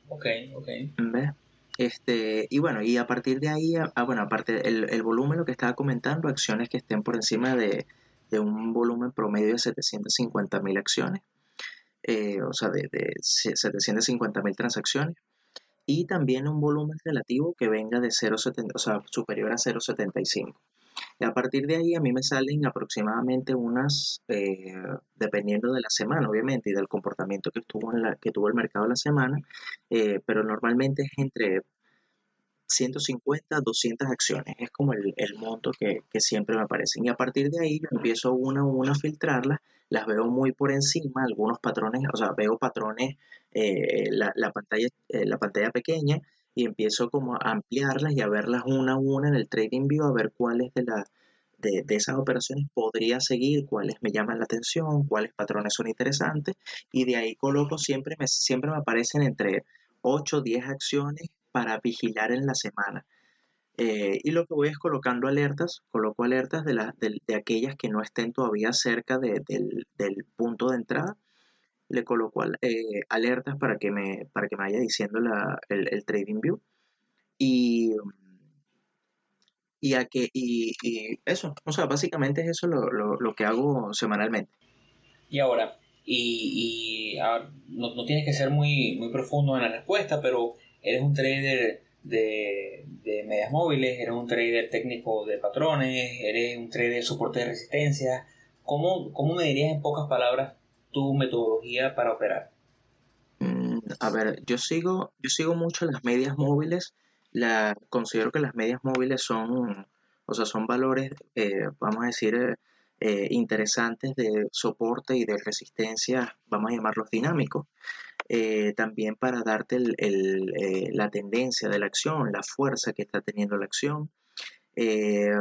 ok, ok. ¿Ves? Este, y bueno, y a partir de ahí, ah, bueno, aparte el, el, volumen, lo que estaba comentando, acciones que estén por encima de, de un volumen promedio de 750 mil acciones, eh, o sea, de, de 750 mil transacciones, y también un volumen relativo que venga de 0,70, o sea, superior a 0,75. Y a partir de ahí a mí me salen aproximadamente unas, eh, dependiendo de la semana, obviamente, y del comportamiento que, estuvo que tuvo el mercado la semana, eh, pero normalmente es entre 150 a 200 acciones. Es como el, monto que, siempre me aparecen. Y a partir de ahí yo empiezo una a una a filtrarlas, las veo muy por encima, algunos patrones, o sea, veo patrones, eh, la, la, pantalla, la pantalla pequeña y empiezo como a ampliarlas y a verlas una a una en el Trading View, a ver cuáles de, la, de, esas operaciones podría seguir, cuáles me llaman la atención, cuáles patrones son interesantes y de ahí coloco siempre, me, siempre me aparecen entre 8 o 10 acciones para vigilar en la semana. Eh, y lo que voy es colocando alertas, coloco alertas de, de, aquellas que no estén todavía cerca del, del punto de entrada le coloco eh, alertas para que, me, para que me vaya diciendo el, trading view. Y, y, a que, y, eso, o sea, básicamente es eso lo, que hago semanalmente. Y ahora, y, no, no, tienes que ser muy, muy profundo en la respuesta, pero eres un trader de, de, medias móviles, eres un trader técnico de patrones, eres un trader de soporte de resistencia. ¿Cómo, ¿Cómo me dirías en pocas palabras tu metodología para operar? Mm, a ver, yo sigo, yo sigo mucho las medias móviles. La, considero que las medias móviles son, o sea, son valores, eh, vamos a decir, eh, eh, interesantes de soporte y de resistencia, vamos a llamarlos dinámicos. también para darte la tendencia de la acción, la fuerza que está teniendo la acción. Eh,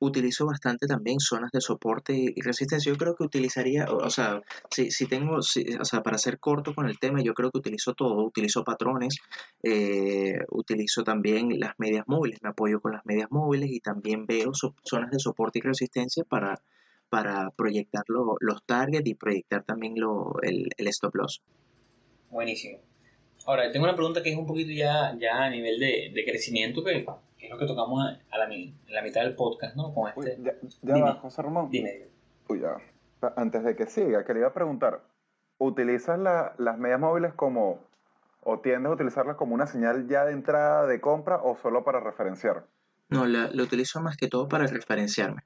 utilizo bastante también zonas de soporte y resistencia. Yo creo que utilizaría, o sea, si, si tengo, o sea, para ser corto con el tema, yo creo que utilizo todo. Utilizo patrones, eh, utilizo también las medias móviles, me apoyo con las medias móviles y también veo zonas de soporte y resistencia para, para proyectar los targets y proyectar también el, stop loss. Buenísimo. Ahora, tengo una pregunta que es un poquito ya, ya a nivel de, de crecimiento que es lo que tocamos a, la, en la mitad del podcast, ¿no? Con este... ya, va, José Ramón. Dime. Uy, ya. Antes de que siga, quería preguntar, ¿utilizas las medias móviles como, o tiendes a utilizarlas como una señal ya de entrada de compra o solo para referenciar? No, la, lo utilizo más que todo para referenciarme.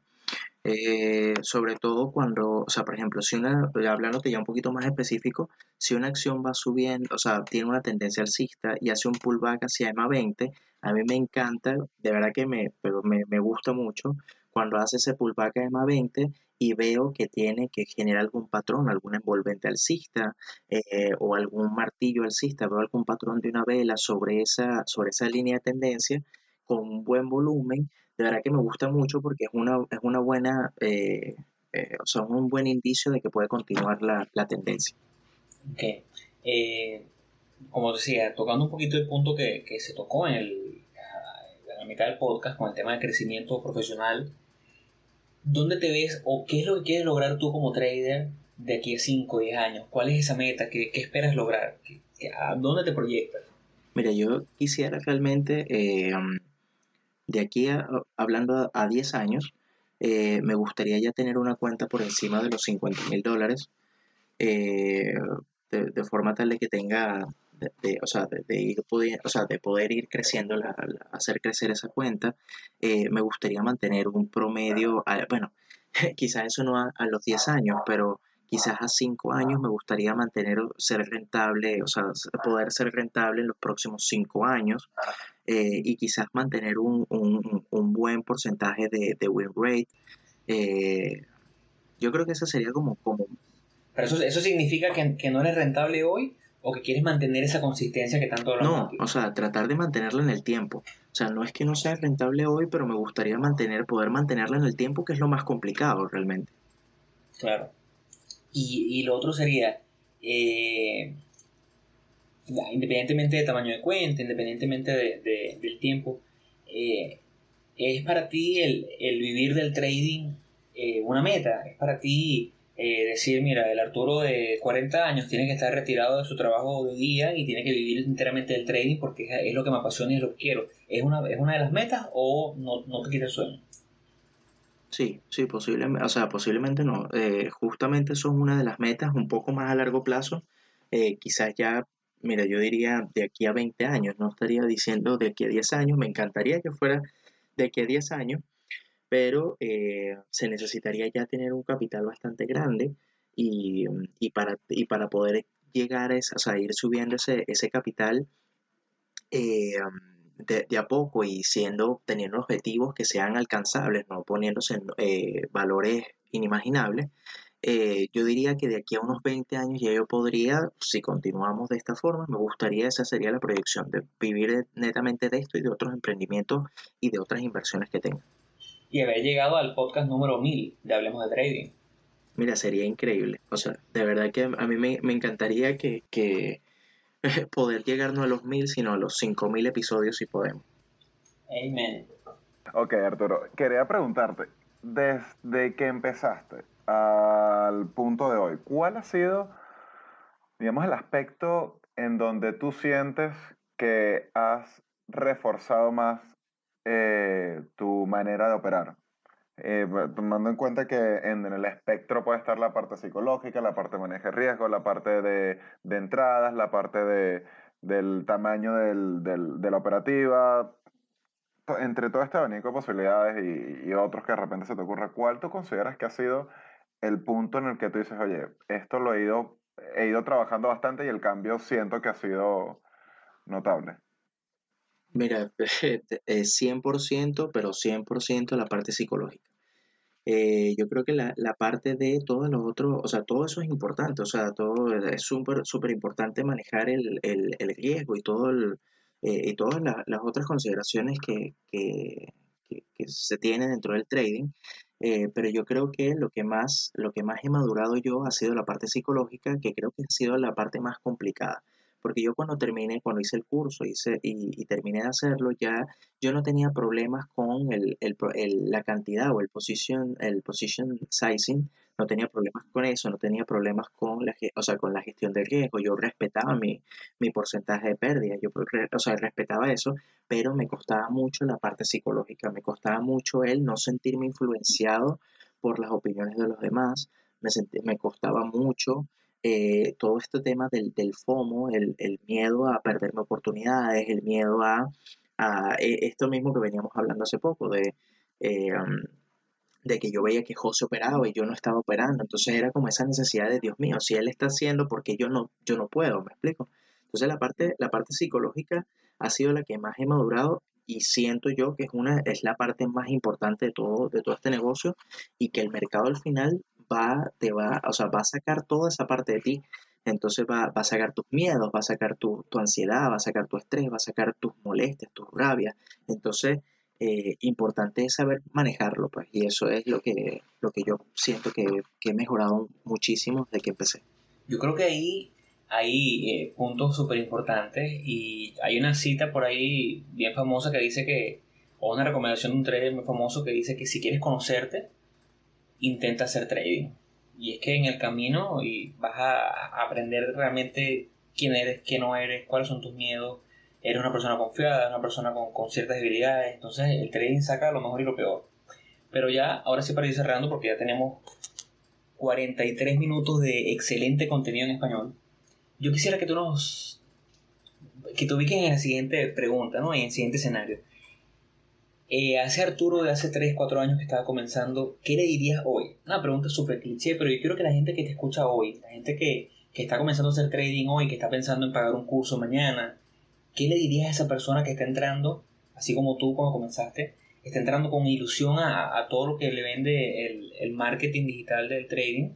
Eh, sobre todo cuando, o sea, por ejemplo, si una, hablándote ya un poquito más específico, si una acción va subiendo, o sea, tiene una tendencia alcista y hace un pullback hacia EMA 20, a mí me encanta, de verdad que me, pero me, me gusta mucho cuando hace ese pullback a EMA 20 y veo que tiene que generar algún patrón, algún envolvente alcista eh, o algún martillo alcista, veo algún patrón de una vela sobre esa, sobre esa línea de tendencia con un buen volumen de verdad que me gusta mucho porque es una, es una buena, eh, eh, o sea, un buen indicio de que puede continuar la, tendencia. Ok. Eh, como decía, tocando un poquito el punto que, se tocó en, el, la mitad del podcast con el tema de crecimiento profesional, ¿dónde te ves o qué es lo que quieres lograr tú como trader de aquí a 5 o 10 años? ¿Cuál es esa meta? ¿Qué, esperas lograr? ¿A dónde te proyectas? Mira, yo quisiera realmente de aquí a, hablando a 10 años, eh, me gustaría ya tener una cuenta por encima de los 50 mil dólares, eh, de, forma tal de que tenga, de, o, sea, de, ir o sea, de poder ir creciendo, la, hacer crecer esa cuenta. Eh, me gustaría mantener un promedio, bueno, quizás eso no a, a, los 10 años, pero quizás a 5 años me gustaría mantener, ser rentable, o sea, poder ser rentable en los próximos 5 años. Eh, y quizás mantener un, un, buen porcentaje de, de win rate. Eh, yo creo que eso sería como... como... ¿Pero eso, eso significa que, que, no eres rentable hoy o que quieres mantener esa consistencia que tanto No, o sea, tratar de mantenerla en el tiempo. O sea, no es que no sea rentable hoy, pero me gustaría mantener, poder mantenerla en el tiempo, que es lo más complicado realmente. Claro. Y, y lo otro sería, eh, independientemente de tamaño de cuenta, independientemente de, del tiempo, eh, es para ti el, vivir del trading eh, una meta, es para ti eh, decir, mira, el Arturo de 40 años tiene que estar retirado de su trabajo de día y tiene que vivir enteramente del trading porque es, lo que me apasiona y es lo quiero. ¿Es una, es una de las metas o no, no te quita el sueño? Sí, sí, posiblemente, o sea, posiblemente no. justamente son una de las metas un poco más a largo plazo. quizás ya mira, yo diría de aquí a 20 años, no estaría diciendo de aquí a 10 años, me encantaría que fuera de aquí a 10 años, pero eh, se necesitaría ya tener un capital bastante grande y, para, para poder llegar a esa, o sea, ir subiendo ese, ese capital eh, de, a poco y siendo, teniendo objetivos que sean alcanzables, no poniéndose en eh, valores inimaginables, eh, yo diría que de aquí a unos 20 años ya yo podría, si continuamos de esta forma, me gustaría, esa sería la proyección, de vivir netamente de esto y de otros emprendimientos y de otras inversiones que tenga. Y haber llegado al podcast número 1000 de Hablemos de Trading. Mira, sería increíble. O sea, de verdad que a mí me, encantaría que, que poder llegar no a los 1000, sino a los 5000 episodios si podemos. Amen. Ok, Arturo, quería preguntarte, desde que empezaste, al punto de hoy, ¿cuál ha sido, digamos, el aspecto en donde tú sientes que has reforzado más eh, tu manera de operar? Eh, tomando en cuenta que en, el espectro puede estar la parte psicológica, la parte de manejo de riesgo, la parte de, entradas, la parte de, del tamaño del, de la operativa, entre todo este abanico de posibilidades y, y, otros que de repente se te ocurra, ¿cuál tú consideras que ha sido el punto en el que tú dices, oye, esto lo he ido, he ido trabajando bastante y el cambio siento que ha sido notable? Mira, es 100%, pero 100% la parte psicológica. Eh, yo creo que la, parte de todos los otros, o sea, todo eso es importante, o sea, todo es súper, súper importante manejar el, riesgo y, todo eh, y todas las otras consideraciones que, se tiene dentro del trading. Eh, pero yo creo que lo que, más, lo que más he madurado yo ha sido la parte psicológica, que creo que ha sido la parte más complicada porque yo cuando terminé, cuando hice el curso hice, y, terminé de hacerlo, ya yo no tenía problemas con el, la cantidad o el position, el position sizing, no tenía problemas con eso, no tenía problemas con la, o sea, con la gestión del riesgo, yo respetaba mi, mi porcentaje de pérdida, yo o sea, respetaba eso, pero me costaba mucho la parte psicológica, me costaba mucho el no sentirme influenciado por las opiniones de los demás, me, me costaba mucho eh, todo este tema del, del FOMO, el, el, miedo a perderme oportunidades, el miedo a, a e, esto mismo que veníamos hablando hace poco, de, eh, de que yo veía que José operaba y yo no estaba operando. Entonces era como esa necesidad de, Dios mío, si él está haciendo, porque yo no, yo no puedo? ¿Me explico? Entonces la parte, la parte psicológica ha sido la que más he madurado y siento yo que es, una, es la parte más importante de todo, de todo este negocio y que el mercado al final va, te va, o sea, va a sacar toda esa parte de ti. Entonces va, va a sacar tus miedos, va a sacar tu, tu, ansiedad, va a sacar tu estrés, va a sacar tus molestias, tus rabias. Entonces, eh, importante es saber manejarlo, pues, y eso es lo que, lo que yo siento que, que he mejorado muchísimo desde que empecé. Yo creo que ahí hay eh, puntos súper importantes y hay una cita por ahí bien famosa que dice que, o una recomendación de un trader muy famoso que dice que si quieres conocerte, intenta hacer trading. Y es que en el camino y vas a aprender realmente quién eres, quién no eres, cuáles son tus miedos. Eres una persona confiada, una persona con, con ciertas debilidades. Entonces el trading saca lo mejor y lo peor. Pero ya, ahora sí para ir cerrando, porque ya tenemos 43 minutos de excelente contenido en español. Yo quisiera que tú nos. que te ubiques en la siguiente pregunta, ¿no? En el siguiente escenario. Eh, hace Arturo de hace 3, 4 años que estaba comenzando, ¿qué le dirías hoy? Una pregunta súper cliché, pero yo quiero que la gente que te escucha hoy, la gente que, que está comenzando a hacer trading hoy, que está pensando en pagar un curso mañana, ¿qué le dirías a esa persona que está entrando, así como tú cuando comenzaste, está entrando con ilusión a, a todo lo que le vende el, el, marketing digital del trading?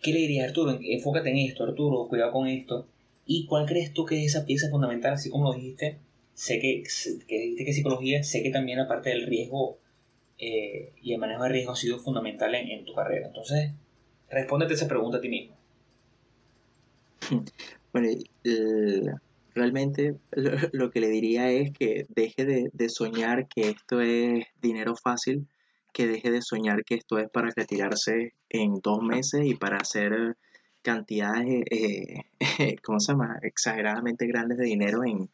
¿Qué le dirías, Arturo? Enfócate en esto, Arturo, cuidado con esto. ¿Y cuál crees tú que es esa pieza fundamental, así como lo dijiste, sé que, que, que psicología, sé que también la parte del riesgo eh, y el manejo de riesgo ha sido fundamental en, tu carrera. Entonces, respóndete esa pregunta a ti mismo. Bueno, realmente lo, que le diría es que deje de, de, soñar que esto es dinero fácil, que deje de soñar que esto es para retirarse en dos meses y para hacer cantidades, eh, ¿cómo se llama?, exageradamente grandes de dinero en,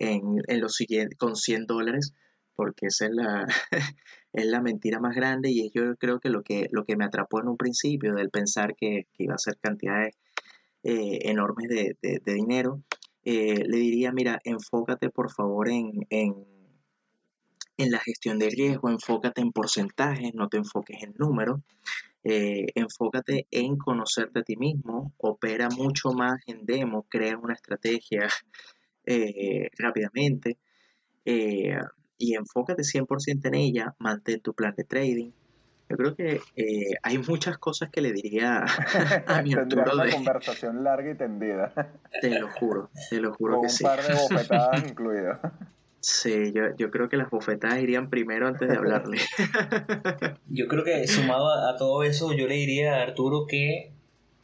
en, en los con 100 dólares, porque esa es la, es la mentira más grande y yo creo que lo que, lo que me atrapó en un principio del pensar que, iba a ser cantidades eh, enormes de, de, dinero, eh, le diría, mira, enfócate por favor en, en, en, la gestión de riesgo, enfócate en porcentajes, no te enfoques en números. Eh, enfócate en conocerte a ti mismo, opera mucho más en demo, crea una estrategia eh, rápidamente eh, y enfócate 100% en ella, mantén tu plan de trading. Yo creo que eh, hay muchas cosas que le diría a mi Arturo una conversación larga y tendida. Te lo juro, te lo juro Con que un sí. par de bofetadas incluidas. Sí, yo, yo, creo que las bofetadas irían primero antes de hablarle. yo creo que sumado a, a, todo eso, yo le diría a Arturo que,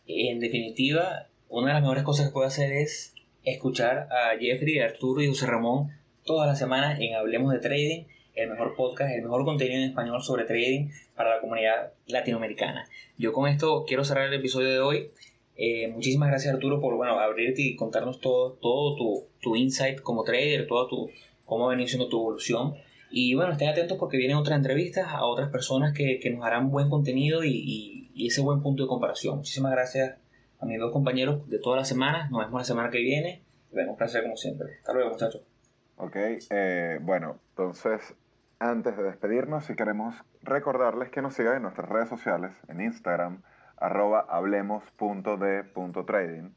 en definitiva, una de las mejores cosas que puede hacer es escuchar a Jeffrey, Arturo y José Ramón todas las semanas en Hablemos de Trading, el mejor podcast, el mejor contenido en español sobre trading para la comunidad latinoamericana. Yo con esto quiero cerrar el episodio de hoy. Eh, muchísimas gracias Arturo por bueno, abrirte y contarnos todo, todo tu, tu insight como trader, todo tu, cómo ha venido siendo tu evolución. Y bueno, estén atentos porque vienen otras entrevistas a otras personas que, que nos harán buen contenido y, y, y, ese buen punto de comparación. Muchísimas gracias mis dos compañeros de todas las semanas. Nos vemos la semana que viene. Vemos un placer como siempre. Hasta luego, muchachos. Ok, eh, bueno, entonces, antes de despedirnos, si queremos recordarles que nos sigan en nuestras redes sociales, en Instagram, arroba hablemos.de.trading.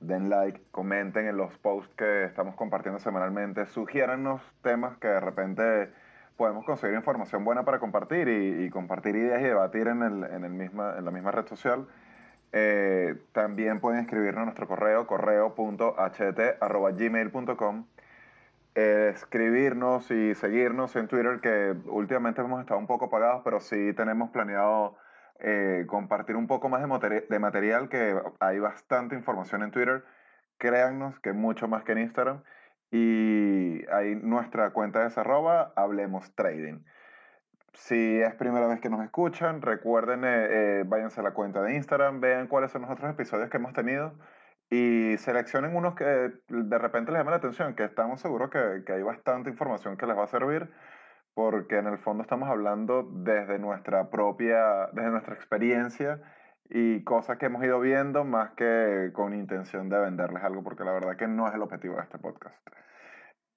Den like, comenten en los posts que estamos compartiendo semanalmente, sugiérannos temas que de repente podemos conseguir información buena para compartir y, y compartir ideas y debatir en, el, en, el misma, en la misma red social. Eh, también pueden escribirnos a nuestro correo, correo.ht.gmail.com. eh, escribirnos y seguirnos en Twitter, que últimamente hemos estado un poco apagados, pero sí tenemos planeado eh, compartir un poco más de, material, que hay bastante información en Twitter. Créannos que mucho más que en Instagram. Y ahí nuestra cuenta es arroba Hablemos Trading. Si es primera vez que nos escuchan, recuerden, eh, eh, váyanse a la cuenta de Instagram, vean cuáles son los otros episodios que hemos tenido y seleccionen unos que de repente les llame la atención, que estamos seguros que, que hay bastante información que les va a servir, porque en el fondo estamos hablando desde nuestra propia, desde nuestra experiencia y cosas que hemos ido viendo más que con intención de venderles algo, porque la verdad que no es el objetivo de este podcast.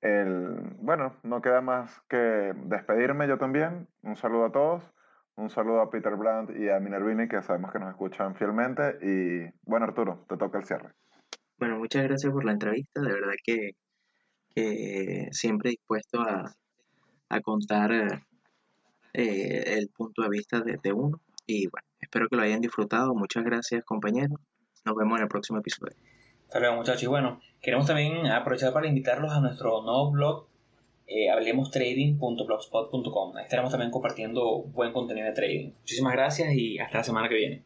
El, bueno, no queda más que despedirme yo también. Un saludo a todos. Un saludo a Peter Brandt y a Minervini, que sabemos que nos escuchan fielmente. Y bueno, Arturo, te toca el cierre. Bueno, muchas gracias por la entrevista. De verdad que, siempre dispuesto a, contar eh, el punto de vista de, uno. Y bueno, espero que lo hayan disfrutado. Muchas gracias, compañeros. Nos vemos en el próximo episodio. Hasta luego, muchachos. Y bueno, queremos también aprovechar para invitarlos a nuestro nuevo blog, eh, hablemostrading.blogspot.com. Ahí estaremos también compartiendo buen contenido de trading. Muchísimas gracias y hasta la semana que viene.